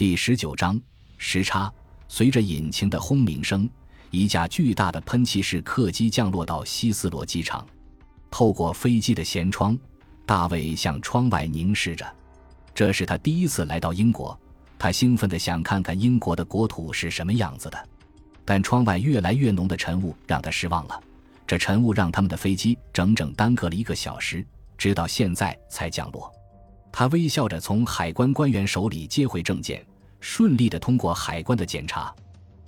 第十九章时差。随着引擎的轰鸣声，一架巨大的喷气式客机降落到希斯罗机场。透过飞机的舷窗，大卫向窗外凝视着。这是他第一次来到英国，他兴奋地想看看英国的国土是什么样子的。但窗外越来越浓的晨雾让他失望了。这晨雾让他们的飞机整整耽搁了一个小时，直到现在才降落。他微笑着从海关官员手里接回证件，顺利地通过海关的检查。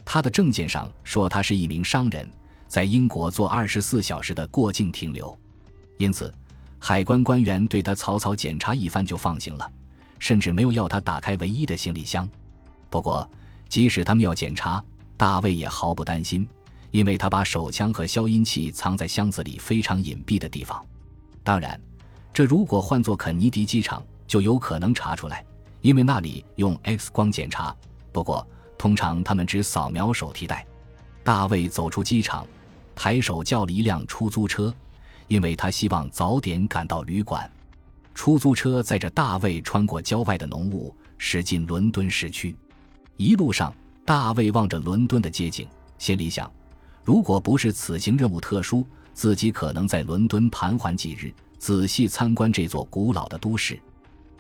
他的证件上说他是一名商人，在英国做二十四小时的过境停留，因此海关官员对他草草检查一番就放行了，甚至没有要他打开唯一的行李箱。不过，即使他们要检查，大卫也毫不担心，因为他把手枪和消音器藏在箱子里非常隐蔽的地方。当然，这如果换作肯尼迪机场，就有可能查出来，因为那里用 X 光检查。不过，通常他们只扫描手提袋。大卫走出机场，抬手叫了一辆出租车，因为他希望早点赶到旅馆。出租车载着大卫穿过郊外的浓雾，驶进伦敦市区。一路上，大卫望着伦敦的街景，心里想：如果不是此行任务特殊，自己可能在伦敦盘桓几日，仔细参观这座古老的都市。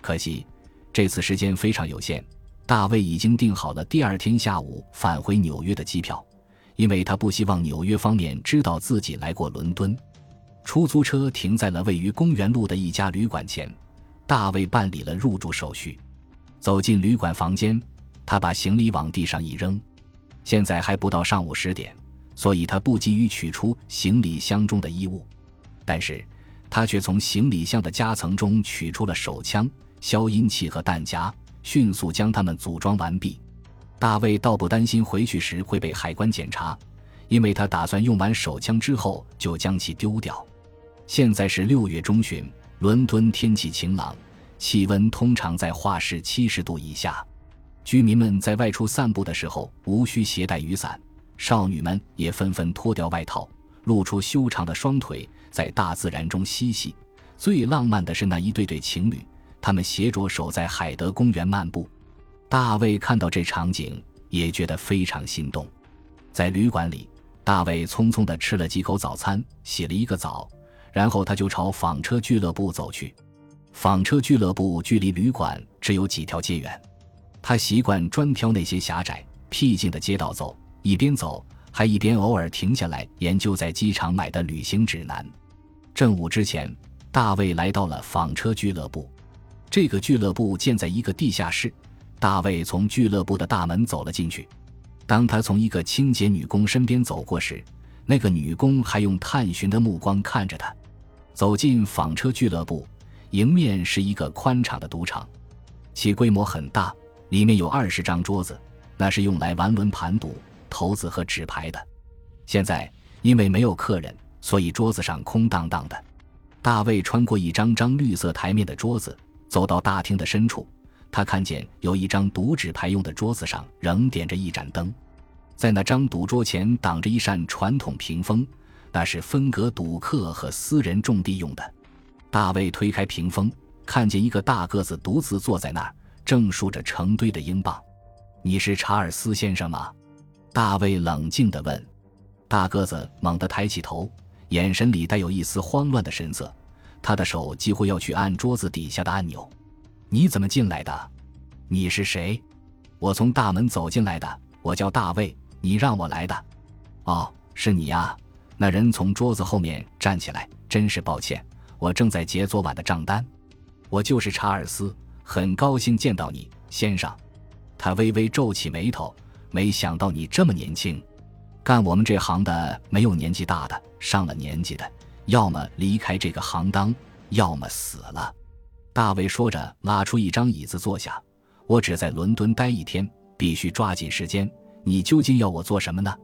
可惜，这次时间非常有限。大卫已经订好了第二天下午返回纽约的机票，因为他不希望纽约方面知道自己来过伦敦。出租车停在了位于公园路的一家旅馆前，大卫办理了入住手续，走进旅馆房间，他把行李往地上一扔。现在还不到上午十点，所以他不急于取出行李箱中的衣物，但是他却从行李箱的夹层中取出了手枪。消音器和弹夹，迅速将它们组装完毕。大卫倒不担心回去时会被海关检查，因为他打算用完手枪之后就将其丢掉。现在是六月中旬，伦敦天气晴朗，气温通常在华氏七十度以下。居民们在外出散步的时候无需携带雨伞，少女们也纷纷脱掉外套，露出修长的双腿，在大自然中嬉戏。最浪漫的是那一对对情侣。他们携着手在海德公园漫步，大卫看到这场景也觉得非常心动。在旅馆里，大卫匆匆地吃了几口早餐，洗了一个澡，然后他就朝纺车俱乐部走去。纺车俱乐部距离旅馆只有几条街远，他习惯专挑那些狭窄僻静的街道走，一边走还一边偶尔停下来研究在机场买的旅行指南。正午之前，大卫来到了纺车俱乐部。这个俱乐部建在一个地下室，大卫从俱乐部的大门走了进去。当他从一个清洁女工身边走过时，那个女工还用探寻的目光看着他。走进纺车俱乐部，迎面是一个宽敞的赌场，其规模很大，里面有二十张桌子，那是用来玩轮盘赌、骰子和纸牌的。现在因为没有客人，所以桌子上空荡荡的。大卫穿过一张张绿色台面的桌子。走到大厅的深处，他看见有一张赌纸牌用的桌子上仍点着一盏灯，在那张赌桌前挡着一扇传统屏风，那是分隔赌客和私人种地用的。大卫推开屏风，看见一个大个子独自坐在那儿，正数着成堆的英镑。“你是查尔斯先生吗？”大卫冷静地问。大个子猛地抬起头，眼神里带有一丝慌乱的神色。他的手几乎要去按桌子底下的按钮。你怎么进来的？你是谁？我从大门走进来的。我叫大卫。你让我来的。哦，是你呀。那人从桌子后面站起来。真是抱歉，我正在结昨晚的账单。我就是查尔斯，很高兴见到你，先生。他微微皱起眉头。没想到你这么年轻。干我们这行的没有年纪大的，上了年纪的。要么离开这个行当，要么死了。大卫说着，拉出一张椅子坐下。我只在伦敦待一天，必须抓紧时间。你究竟要我做什么呢？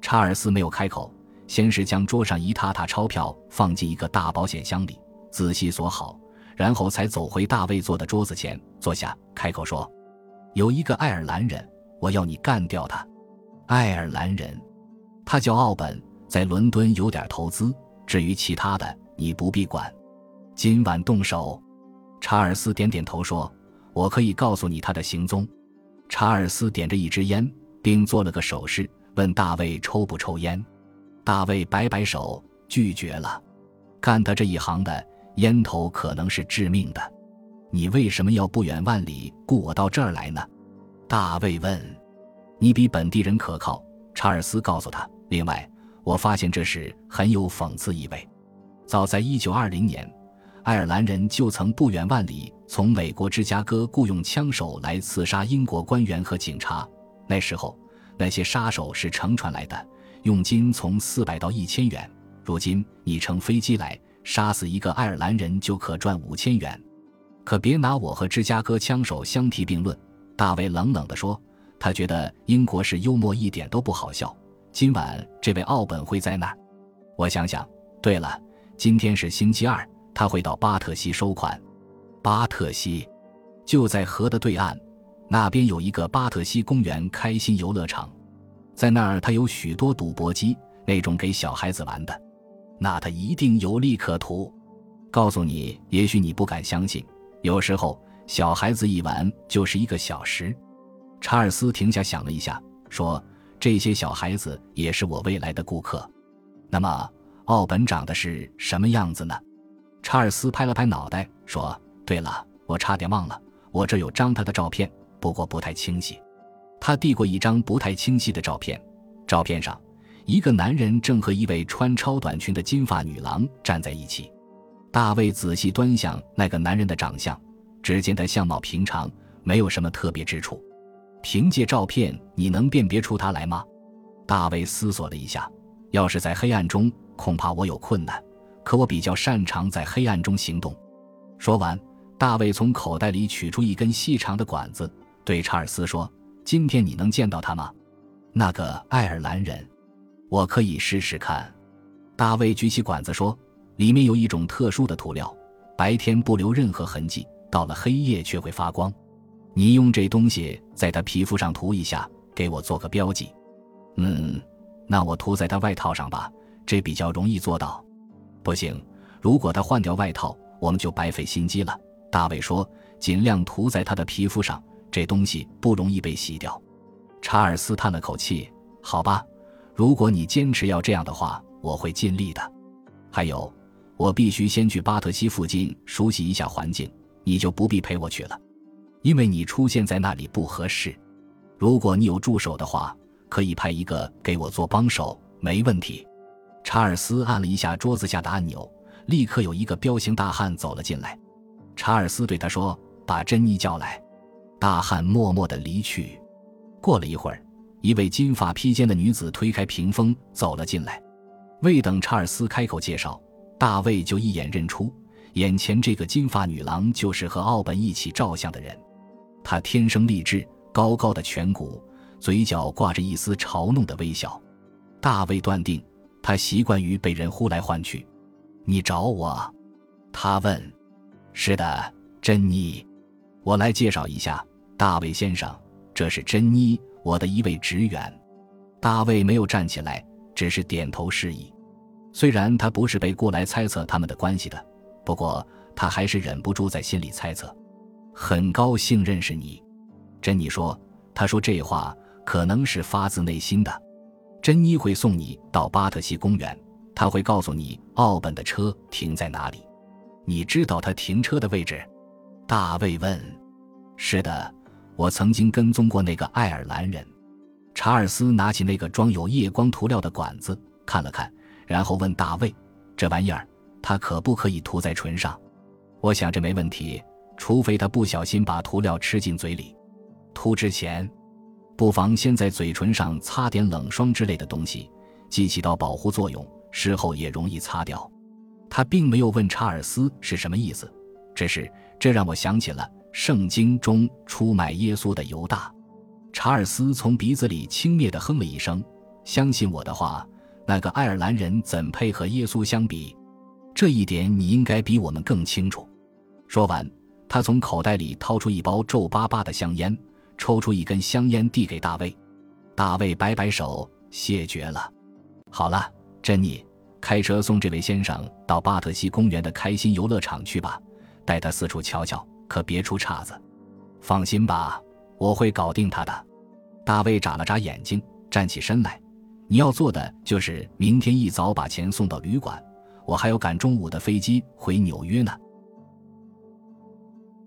查尔斯没有开口，先是将桌上一沓沓钞票放进一个大保险箱里，仔细锁好，然后才走回大卫坐的桌子前坐下，开口说：“有一个爱尔兰人，我要你干掉他。爱尔兰人，他叫奥本，在伦敦有点投资。”至于其他的，你不必管。今晚动手。查尔斯点点头说：“我可以告诉你他的行踪。查尔斯点着一支烟，并做了个手势，问大卫抽不抽烟。大卫摆摆手，拒绝了。干他这一行的，烟头可能是致命的。你为什么要不远万里雇我到这儿来呢？大卫问。你比本地人可靠，查尔斯告诉他。另外，我发现这事很有讽刺意味。早在1920年，爱尔兰人就曾不远万里从美国芝加哥雇佣枪手来刺杀英国官员和警察。那时候，那些杀手是乘船来的，佣金从四百到一千元。如今，你乘飞机来杀死一个爱尔兰人就可赚五千元。可别拿我和芝加哥枪手相提并论。”大卫冷冷地说，他觉得英国式幽默一点都不好笑。今晚这位奥本会在那儿。我想想，对了，今天是星期二，他会到巴特西收款。巴特西就在河的对岸，那边有一个巴特西公园开心游乐场，在那儿他有许多赌博机，那种给小孩子玩的。那他一定有利可图。告诉你，也许你不敢相信，有时候小孩子一玩就是一个小时。查尔斯停下想了一下，说。这些小孩子也是我未来的顾客。那么，奥本长得是什么样子呢？查尔斯拍了拍脑袋，说：“对了，我差点忘了，我这有张他的照片，不过不太清晰。”他递过一张不太清晰的照片，照片上一个男人正和一位穿超短裙的金发女郎站在一起。大卫仔细端详那个男人的长相，只见他相貌平常，没有什么特别之处。凭借照片，你能辨别出他来吗？大卫思索了一下，要是在黑暗中，恐怕我有困难。可我比较擅长在黑暗中行动。说完，大卫从口袋里取出一根细长的管子，对查尔斯说：“今天你能见到他吗？那个爱尔兰人，我可以试试看。”大卫举起管子说：“里面有一种特殊的涂料，白天不留任何痕迹，到了黑夜却会发光。”你用这东西在他皮肤上涂一下，给我做个标记。嗯，那我涂在他外套上吧，这比较容易做到。不行，如果他换掉外套，我们就白费心机了。大卫说：“尽量涂在他的皮肤上，这东西不容易被洗掉。”查尔斯叹了口气：“好吧，如果你坚持要这样的话，我会尽力的。还有，我必须先去巴特西附近熟悉一下环境，你就不必陪我去了。”因为你出现在那里不合适，如果你有助手的话，可以派一个给我做帮手，没问题。查尔斯按了一下桌子下的按钮，立刻有一个彪形大汉走了进来。查尔斯对他说：“把珍妮叫来。”大汉默默地离去。过了一会儿，一位金发披肩的女子推开屏风走了进来。未等查尔斯开口介绍，大卫就一眼认出，眼前这个金发女郎就是和奥本一起照相的人。他天生丽质，高高的颧骨，嘴角挂着一丝嘲弄的微笑。大卫断定，他习惯于被人呼来唤去。你找我？他问。是的，珍妮。我来介绍一下，大卫先生，这是珍妮，我的一位职员。大卫没有站起来，只是点头示意。虽然他不是被雇来猜测他们的关系的，不过他还是忍不住在心里猜测。很高兴认识你，珍妮说。他说这话可能是发自内心的。珍妮会送你到巴特西公园，他会告诉你奥本的车停在哪里。你知道他停车的位置？大卫问。是的，我曾经跟踪过那个爱尔兰人。查尔斯拿起那个装有夜光涂料的管子看了看，然后问大卫：“这玩意儿，它可不可以涂在唇上？”我想这没问题。除非他不小心把涂料吃进嘴里，涂之前，不妨先在嘴唇上擦点冷霜之类的东西，既起到保护作用，事后也容易擦掉。他并没有问查尔斯是什么意思，只是这让我想起了圣经中出卖耶稣的犹大。查尔斯从鼻子里轻蔑地哼了一声。相信我的话，那个爱尔兰人怎配和耶稣相比？这一点你应该比我们更清楚。说完。他从口袋里掏出一包皱巴巴的香烟，抽出一根香烟递给大卫。大卫摆摆手，谢绝了。好了，珍妮，开车送这位先生到巴特西公园的开心游乐场去吧，带他四处瞧瞧，可别出岔子。放心吧，我会搞定他的。大卫眨了眨眼睛，站起身来。你要做的就是明天一早把钱送到旅馆，我还要赶中午的飞机回纽约呢。